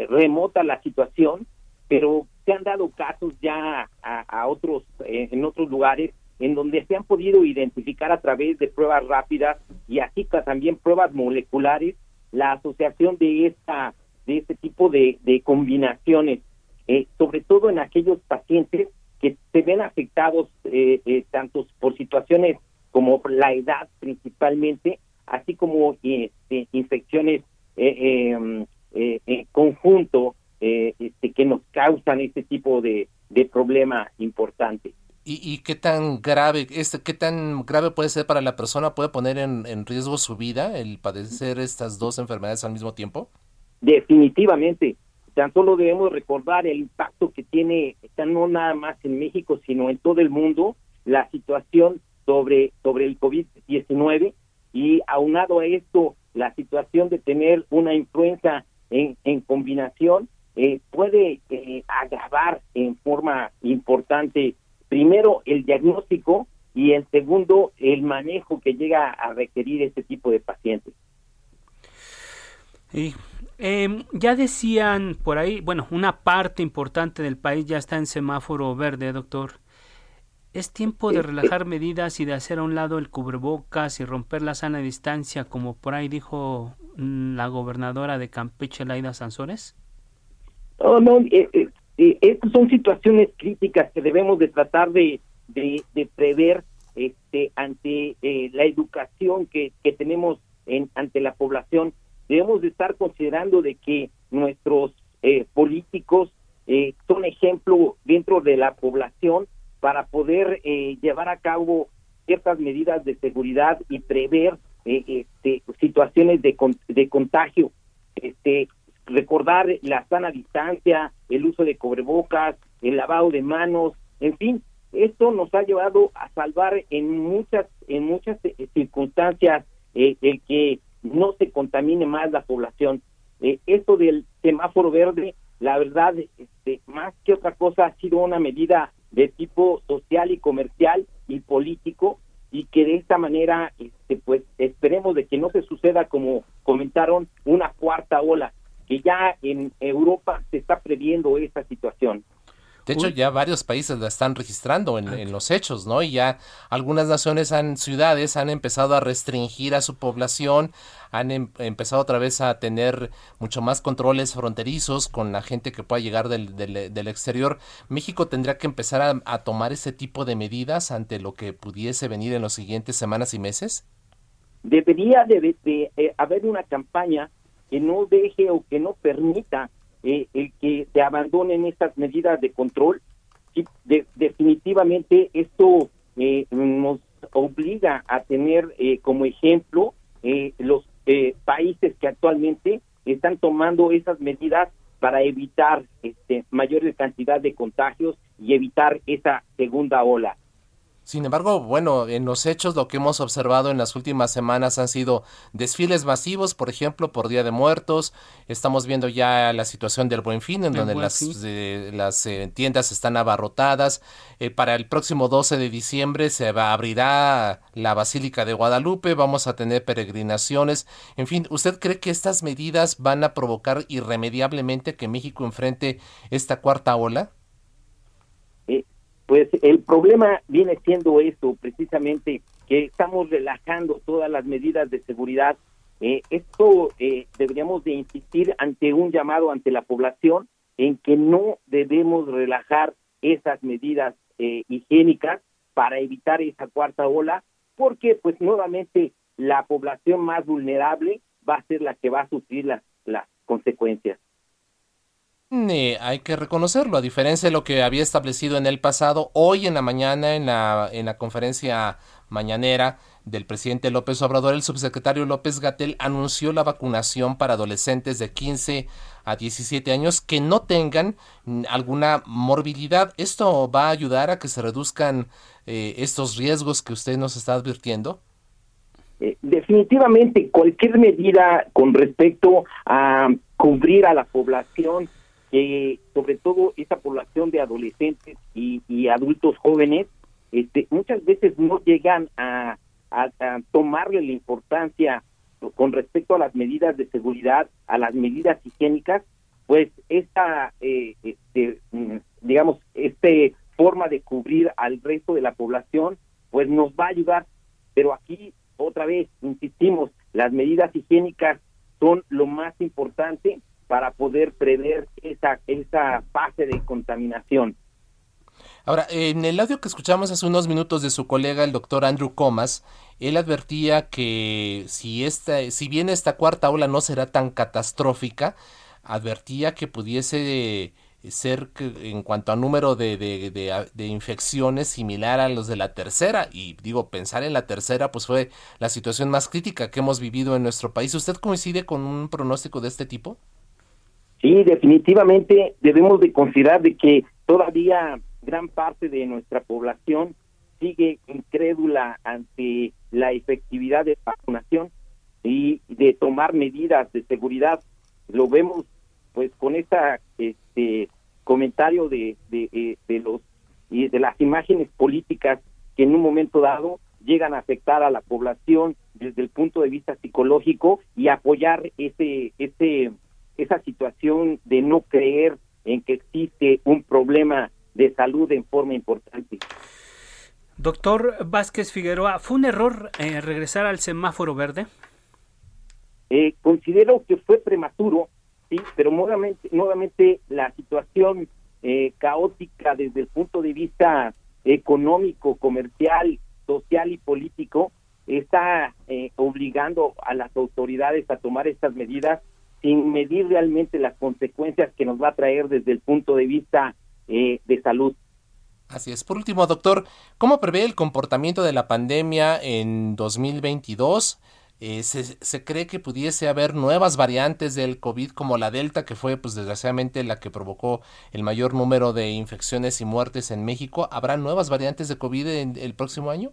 remota la situación, pero se han dado casos ya a, a otros en otros lugares en donde se han podido identificar a través de pruebas rápidas y así también pruebas moleculares la asociación de esta de este tipo de, combinaciones, eh, sobre todo en aquellos pacientes que se ven afectados eh, eh, tanto por situaciones como la edad principalmente, así como este, infecciones em, en conjunto este, que nos causan este tipo de, de problema importante. ¿Y, qué tan grave este, qué tan grave puede ser para la persona? ¿Puede poner en, riesgo su vida el padecer estas dos enfermedades al mismo tiempo? Definitivamente. Tan solo debemos recordar el impacto que tiene, no nada más en México, sino en todo el mundo, la situación sobre, sobre el COVID-19 y aunado a esto, la situación de tener una influenza en, en combinación eh, puede eh, agravar en forma importante primero el diagnóstico y el segundo el manejo que llega a requerir este tipo de pacientes. Y em, ya decían por ahí, bueno, una parte importante del país ya está en semáforo verde, doctor. ¿Es tiempo de relajar medidas y de hacer a un lado el cubrebocas y romper la sana distancia, como por ahí dijo mm, la gobernadora de Campeche, Laida Sansores? Oh, no, eh, eh, eh, estas son situaciones críticas que debemos de tratar de, prever este, ante eh, la educación que, tenemos en, ante la población. Debemos de estar considerando de que nuestros eh, políticos son ejemplo dentro de la población para poder llevar a cabo ciertas medidas de seguridad y prever este, situaciones de, de contagio. Este, recordar la sana distancia, el uso de cobrebocas, el lavado de manos, en fin, esto nos ha llevado a salvar en muchas en muchas eh, circunstancias eh, el que no se contamine más la población. Eh, esto del semáforo verde la verdad, este, más que otra cosa, ha sido una medida de tipo social y comercial y político y que de esta manera, este, pues esperemos de que no se suceda como comentaron una cuarta ola, que ya en Europa se está previendo esta situación. De hecho, ya varios países la están registrando en, los hechos, ¿no? Y ya algunas naciones, han, ciudades, han empezado a restringir a su población, han em, empezado otra vez a tener mucho más controles fronterizos con la gente que pueda llegar del, del, exterior. México tendría que empezar a, tomar ese tipo de medidas ante lo que pudiese venir en las siguientes semanas y meses. Debería de, eh, haber una campaña que no deje o que no permita eh, el que se abandonen estas medidas de control, definitivamente esto eh, nos obliga a tener eh, como ejemplo los países que actualmente están tomando esas medidas para evitar este, mayor cantidad de contagios y evitar esa segunda ola. Sin embargo, bueno, en los hechos lo que hemos observado en las últimas semanas han sido desfiles masivos, por ejemplo, por Día de Muertos. Estamos viendo ya la situación del Buen Fin, en donde las, las eh, tiendas están abarrotadas. Eh, para el próximo 12 de diciembre se abrirá la Basílica de Guadalupe, vamos a tener peregrinaciones. En fin, ¿usted cree que estas medidas van a provocar irremediablemente que México enfrente esta cuarta ola? Pues el problema viene siendo esto, precisamente, que estamos relajando todas las medidas de seguridad. Eh, esto eh, deberíamos de insistir ante un llamado ante la población en que no debemos relajar esas medidas eh, higiénicas para evitar esa cuarta ola, porque pues nuevamente la población más vulnerable va a ser la que va a sufrir las, las consecuencias hay que reconocerlo, a diferencia de lo que había establecido en el pasado, hoy en la mañana en la, en la conferencia mañanera del presidente López Obrador, el subsecretario López Gatel anunció la vacunación para adolescentes de 15 a 17 años que no tengan alguna morbilidad. ¿Esto va a ayudar a que se reduzcan eh, estos riesgos que usted nos está advirtiendo? Eh, definitivamente cualquier medida con respecto a cubrir a la población que sobre todo esa población de adolescentes y, adultos jóvenes, este, muchas veces no llegan a, tomarle la importancia con respecto a las medidas de seguridad, a las medidas higiénicas, pues esta, eh, este, mm, digamos, este forma de cubrir al resto de la población, pues nos va a ayudar. Pero aquí, otra vez, insistimos, las medidas higiénicas son lo más importante para poder prever esa, esa fase de contaminación. Ahora, en el audio que escuchamos hace unos minutos de su colega, el doctor Andrew Comas, él advertía que si, esta, si bien esta cuarta ola no será tan catastrófica, advertía que pudiese ser en cuanto a número de, de, de, infecciones similar a los de la tercera. Y digo, pensar en la tercera, pues fue la situación más crítica que hemos vivido en nuestro país. ¿Usted coincide con un pronóstico de este tipo? Sí, definitivamente debemos de considerar de que todavía gran parte de nuestra población sigue incrédula ante la efectividad de la vacunación y de tomar medidas de seguridad. Lo vemos pues con esta este comentario de, de, eh, de los y de las imágenes políticas que en un momento dado llegan a afectar a la población desde el punto de vista psicológico y apoyar ese ese esa situación de no creer en que existe un problema de salud en forma importante. Doctor Vázquez Figueroa, ¿fue un error eh, regresar al semáforo verde? Eh, considero que fue prematuro, sí, pero nuevamente, nuevamente la situación eh, caótica desde el punto de vista económico, comercial, social y político está obligando a las autoridades a tomar estas medidas sin medir realmente las consecuencias que nos va a traer desde el punto de vista eh, de salud. Así es. Por último, doctor, ¿cómo prevé el comportamiento de la pandemia en 2022? Eh, se, se, cree que pudiese haber nuevas variantes del COVID como la Delta, que fue pues desgraciadamente la que provocó el mayor número de infecciones y muertes en México. ¿Habrá nuevas variantes de COVID en el próximo año?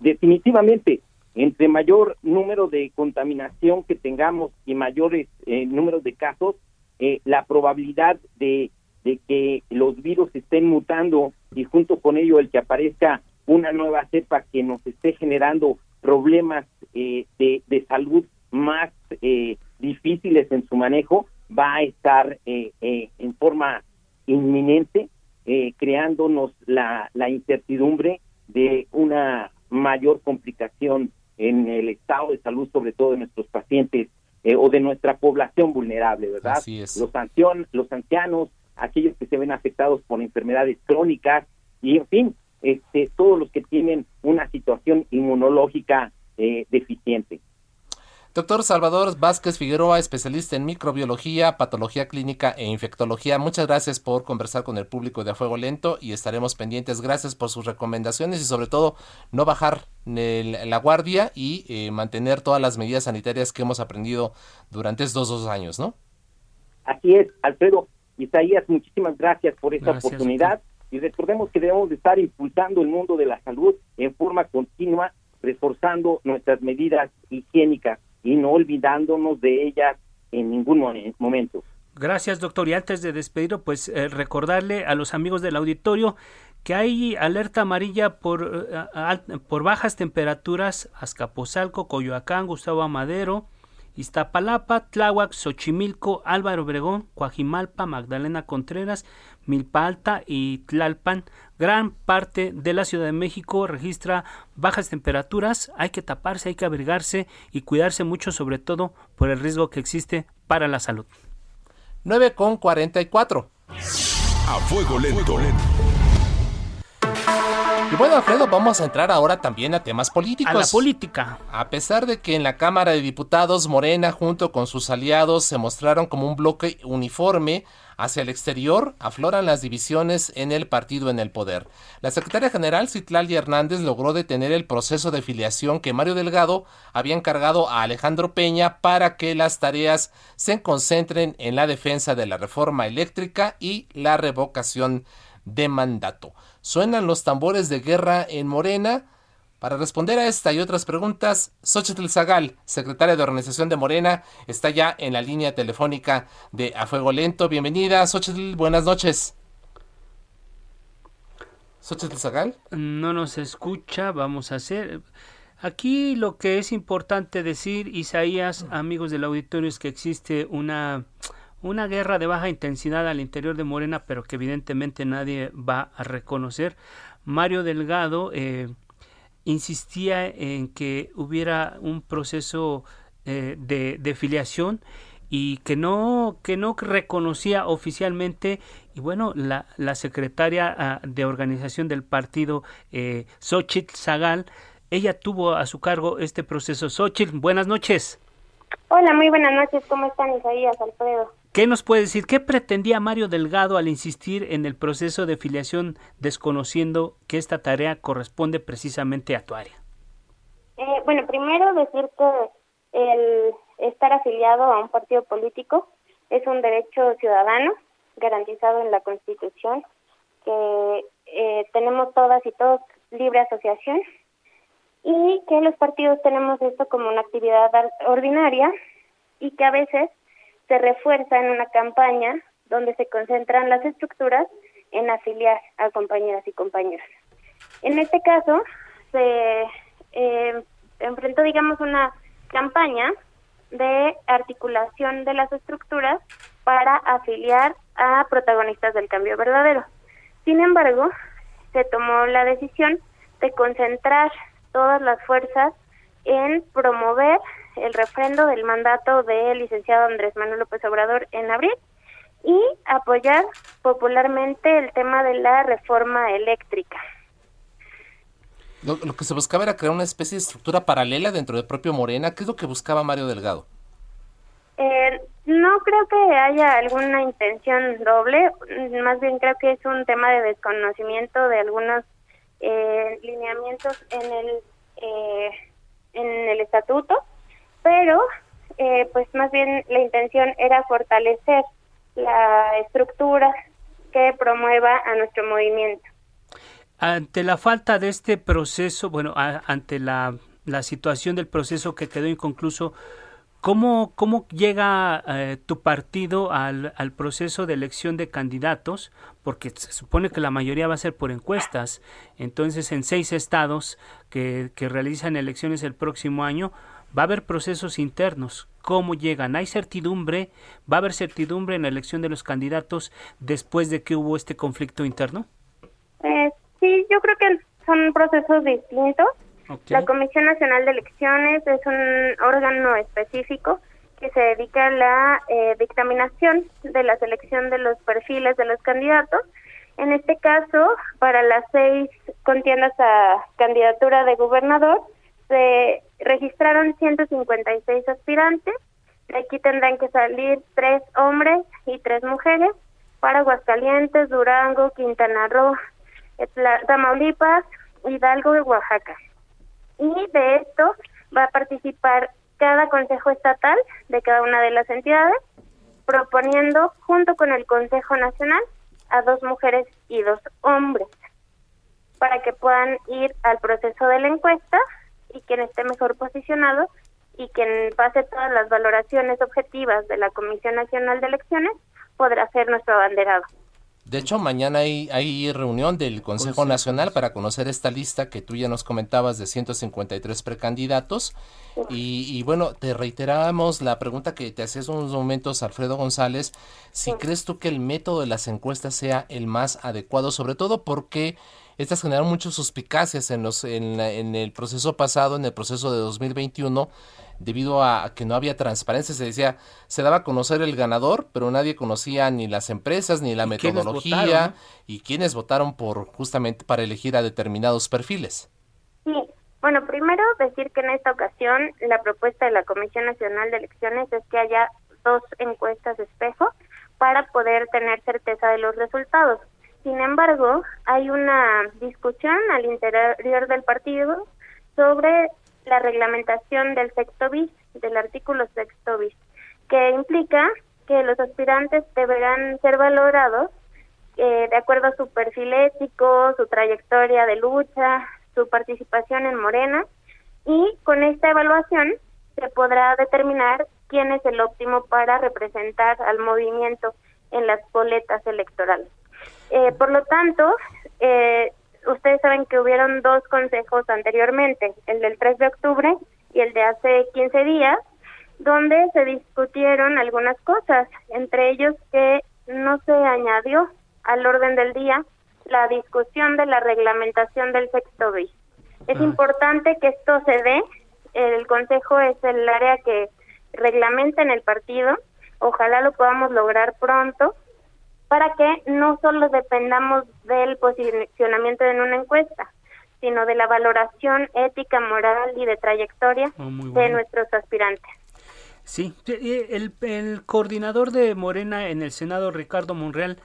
Definitivamente entre mayor número de contaminación que tengamos y mayores eh, números de casos, eh, la probabilidad de, de que los virus estén mutando y junto con ello el que aparezca una nueva cepa que nos esté generando problemas eh, de, salud más eh, difíciles en su manejo, va a estar eh, eh en forma inminente, eh, creándonos la, la incertidumbre de una mayor complicación en el estado de salud, sobre todo de nuestros pacientes eh, o de nuestra población vulnerable, ¿verdad? Así es. Los, ancianos, los ancianos, aquellos que se ven afectados por enfermedades crónicas y, en fin, este, todos los que tienen una situación inmunológica eh, deficiente. Doctor Salvador Vázquez Figueroa, especialista en microbiología, patología clínica e infectología, muchas gracias por conversar con el público de A Fuego Lento y estaremos pendientes. Gracias por sus recomendaciones y sobre todo no bajar el, la guardia y eh, mantener todas las medidas sanitarias que hemos aprendido durante estos dos años, ¿no? Así es, Alfredo. Isaías, muchísimas gracias por esta gracias, oportunidad y recordemos que debemos de estar impulsando el mundo de la salud en forma continua, reforzando nuestras medidas higiénicas y no olvidándonos de ellas en ningún momento. Gracias, doctor. Y antes de despedirlo, pues eh, recordarle a los amigos del auditorio que hay alerta amarilla por, uh, por bajas temperaturas Azcapotzalco, Coyoacán, Gustavo Amadero, Iztapalapa, Tláhuac, Xochimilco, Álvaro Obregón, Coajimalpa, Magdalena Contreras, Milpa Alta y Tlalpan. Gran parte de la Ciudad de México registra bajas temperaturas. Hay que taparse, hay que abrigarse y cuidarse mucho, sobre todo por el riesgo que existe para la salud. 9 con 44. A fuego lento. Y bueno, Alfredo, vamos a entrar ahora también a temas políticos. A la política. A pesar de que en la Cámara de Diputados Morena junto con sus aliados se mostraron como un bloque uniforme hacia el exterior, afloran las divisiones en el partido en el poder. La secretaria general Citlali Hernández logró detener el proceso de filiación que Mario Delgado había encargado a Alejandro Peña para que las tareas se concentren en la defensa de la reforma eléctrica y la revocación de mandato. Suenan los tambores de guerra en Morena. Para responder a esta y otras preguntas, Xochitl Zagal, secretaria de Organización de Morena, está ya en la línea telefónica de A Fuego Lento. Bienvenida, Xochitl, buenas noches. Xochitl Zagal. No nos escucha, vamos a hacer. Aquí lo que es importante decir, Isaías, amigos del auditorio, es que existe una una guerra de baja intensidad al interior de Morena, pero que evidentemente nadie va a reconocer. Mario Delgado eh, insistía en que hubiera un proceso eh, de, filiación y que no, que no reconocía oficialmente y bueno, la, la secretaria uh, de organización del partido, eh, Xochitl Zagal, ella tuvo a su cargo este proceso. Xochitl, buenas noches. Hola, muy buenas noches. ¿Cómo están, Isaías, Alfredo? ¿Qué nos puede decir? ¿Qué pretendía Mario Delgado al insistir en el proceso de filiación desconociendo que esta tarea corresponde precisamente a tu área? Eh, bueno, primero decir que el estar afiliado a un partido político es un derecho ciudadano garantizado en la Constitución, que eh, tenemos todas y todos libre asociación y que los partidos tenemos esto como una actividad ordinaria y que a veces se refuerza en una campaña donde se concentran las estructuras en afiliar a compañeras y compañeros. En este caso, se eh, enfrentó, digamos, una campaña de articulación de las estructuras para afiliar a protagonistas del cambio verdadero. Sin embargo, se tomó la decisión de concentrar todas las fuerzas en promover el refrendo del mandato del licenciado Andrés Manuel López Obrador en abril y apoyar popularmente el tema de la reforma eléctrica. Lo, lo, que se buscaba era crear una especie de estructura paralela dentro del propio Morena. ¿Qué es lo que buscaba Mario Delgado? Eh, no creo que haya alguna intención doble, más bien creo que es un tema de desconocimiento de algunos eh, lineamientos en el eh, en el estatuto, pero eh, pues más bien la intención era fortalecer la estructura que promueva a nuestro movimiento. Ante la falta de este proceso, bueno, ante la, la situación del proceso que quedó inconcluso, ¿Cómo, cómo llega eh, tu partido al, al, proceso de elección de candidatos? Porque se supone que la mayoría va a ser por encuestas. Entonces, en seis estados que, que realizan elecciones el próximo año, va a haber procesos internos. ¿Cómo llegan? ¿Hay certidumbre? ¿Va a haber certidumbre en la elección de los candidatos después de que hubo este conflicto interno? Eh, sí, yo creo que son procesos distintos. La Comisión Nacional de Elecciones es un órgano específico que se dedica a la eh, dictaminación de la selección de los perfiles de los candidatos. En este caso, para las seis contiendas a candidatura de gobernador, se registraron 156 aspirantes. De aquí tendrán que salir tres hombres y tres mujeres para Aguascalientes, Durango, Quintana Roo, Tamaulipas, Hidalgo y Oaxaca. Y de esto va a participar cada consejo estatal de cada una de las entidades, proponiendo junto con el Consejo Nacional a dos mujeres y dos hombres para que puedan ir al proceso de la encuesta y quien esté mejor posicionado y quien pase todas las valoraciones objetivas de la Comisión Nacional de Elecciones podrá ser nuestro abanderado. De hecho, mañana hay, hay reunión del Consejo Nacional para conocer esta lista que tú ya nos comentabas de 153 precandidatos. Y, y bueno, te reiteramos la pregunta que te hacías unos momentos, Alfredo González, si crees tú que el método de las encuestas sea el más adecuado, sobre todo porque estas generaron muchas suspicacias en, los, en, en el proceso pasado, en el proceso de 2021 debido a que no había transparencia. Se decía, se daba a conocer el ganador, pero nadie conocía ni las empresas, ni la metodología, y quienes votaron por justamente para elegir a determinados perfiles. Sí, bueno, primero decir que en esta ocasión la propuesta de la Comisión Nacional de Elecciones es que haya dos encuestas de espejo para poder tener certeza de los resultados. Sin embargo, hay una discusión al interior del partido sobre la reglamentación del sexto bis, del artículo sexto bis, que implica que los aspirantes deberán ser valorados eh, de acuerdo a su perfil ético, su trayectoria de lucha, su participación en Morena, y con esta evaluación se podrá determinar quién es el óptimo para representar al movimiento en las boletas electorales. Eh, por lo tanto, eh, ustedes saben que hubieron dos consejos anteriormente, el del 3 de octubre y el de hace 15 días, donde se discutieron algunas cosas, entre ellos que no se añadió al orden del día la discusión de la reglamentación del sexto bis. Es ah. importante que esto se dé, el consejo es el área que reglamenta en el partido, ojalá lo podamos lograr pronto para que no solo dependamos del posicionamiento en una encuesta, sino de la valoración ética, moral y de trayectoria oh, de nuestros aspirantes. Sí, el, el coordinador de Morena en el Senado, Ricardo Monreal,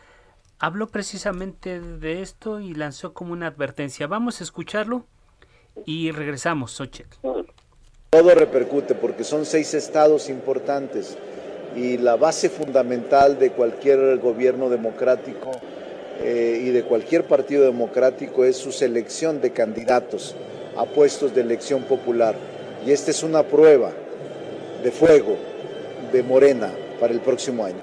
habló precisamente de esto y lanzó como una advertencia. Vamos a escucharlo y regresamos, Xochitl. Todo repercute porque son seis estados importantes y la base fundamental de cualquier gobierno democrático eh, y de cualquier partido democrático es su selección de candidatos a puestos de elección popular. Y esta es una prueba de fuego de Morena para el próximo año.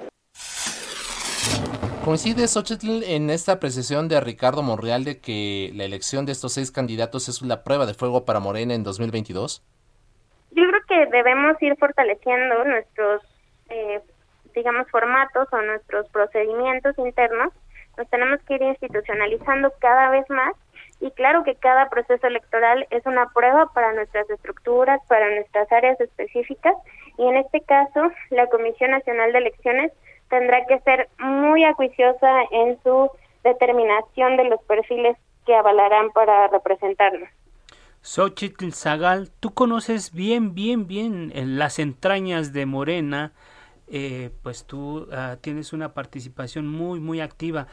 ¿Coincide Xochitl en esta apreciación de Ricardo Monreal de que la elección de estos seis candidatos es la prueba de fuego para Morena en 2022? Yo creo que debemos ir fortaleciendo nuestros eh, digamos, formatos o nuestros procedimientos internos, nos tenemos que ir institucionalizando cada vez más y claro que cada proceso electoral es una prueba para nuestras estructuras, para nuestras áreas específicas y en este caso la Comisión Nacional de Elecciones tendrá que ser muy acuiciosa en su determinación de los perfiles que avalarán para representarnos. Xochitl Zagal, tú conoces bien, bien, bien las entrañas de Morena, eh, pues tú ah, tienes una participación muy, muy activa.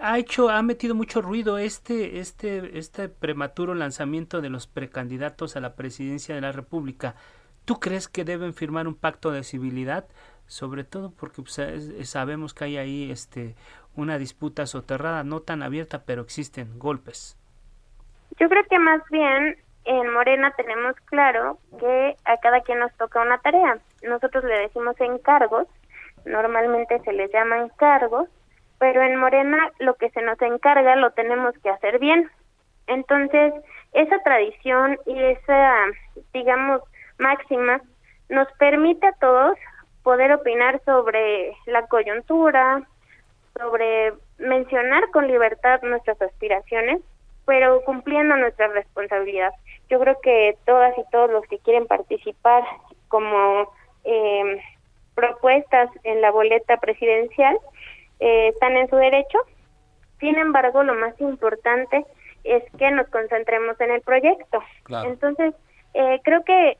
Ha hecho, ha metido mucho ruido este, este, este prematuro lanzamiento de los precandidatos a la presidencia de la República. ¿Tú crees que deben firmar un pacto de civilidad? Sobre todo porque pues, sabemos que hay ahí este, una disputa soterrada, no tan abierta, pero existen golpes. Yo creo que más bien en Morena tenemos claro que a cada quien nos toca una tarea. Nosotros le decimos encargos, normalmente se les llaman cargos, pero en Morena lo que se nos encarga lo tenemos que hacer bien. Entonces, esa tradición y esa, digamos, máxima nos permite a todos poder opinar sobre la coyuntura, sobre mencionar con libertad nuestras aspiraciones, pero cumpliendo nuestra responsabilidad. Yo creo que todas y todos los que quieren participar como eh, propuestas en la boleta presidencial eh, están en su derecho. Sin embargo, lo más importante es que nos concentremos en el proyecto. Entonces, eh, creo que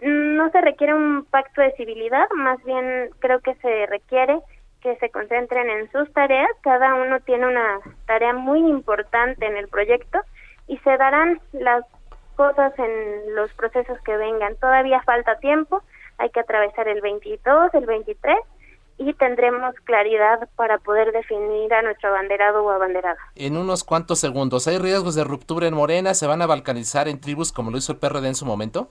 no se requiere un pacto de civilidad, más bien creo que se requiere que se concentren en sus tareas. Cada uno tiene una tarea muy importante en el proyecto y se darán las cosas en los procesos que vengan. Todavía falta tiempo, hay que atravesar el 22, el 23 y tendremos claridad para poder definir a nuestro abanderado o abanderada. En unos cuantos segundos, ¿hay riesgos de ruptura en Morena? ¿Se van a balcanizar en tribus como lo hizo el PRD en su momento?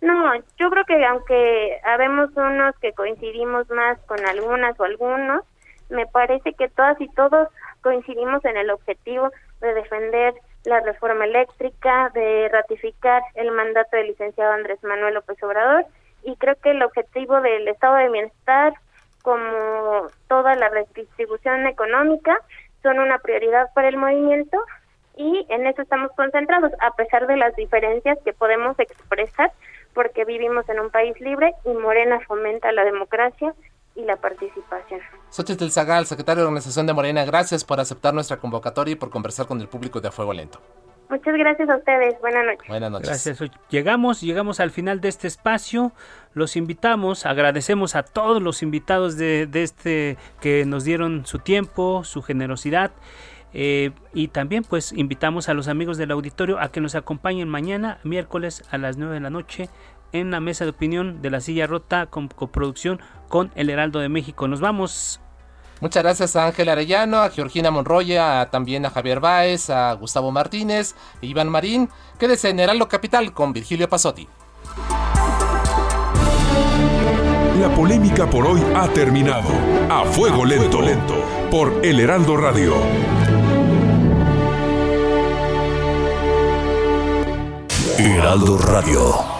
No, yo creo que aunque habemos unos que coincidimos más con algunas o algunos, me parece que todas y todos coincidimos en el objetivo de defender la reforma eléctrica, de ratificar el mandato del licenciado Andrés Manuel López Obrador. Y creo que el objetivo del estado de bienestar como toda la redistribución económica son una prioridad para el movimiento. Y en eso estamos concentrados a pesar de las diferencias que podemos expresar porque vivimos en un país libre y Morena fomenta la democracia y la participación. Xochitl Zagal, secretario de Organización de Morena, gracias por aceptar nuestra convocatoria y por conversar con el público de A Fuego Lento. Muchas gracias a ustedes. Buenas noches. Buenas noches. Gracias. Llegamos, llegamos al final de este espacio. Los invitamos, agradecemos a todos los invitados de, este que nos dieron su tiempo, su generosidad. Eh, y también pues invitamos a los amigos del auditorio a que nos acompañen mañana, miércoles a las 9 de la noche, en la mesa de opinión de la silla rota con coproducción con El Heraldo de México. Nos vamos. Muchas gracias a Ángel Arellano, a Georgina Monroya, también a Javier Báez, a Gustavo Martínez, a Iván Marín. Quédese en Heraldo Capital con Virgilio Pasotti. La polémica por hoy ha terminado. A fuego lento, lento, por El Heraldo Radio. Heraldo Radio.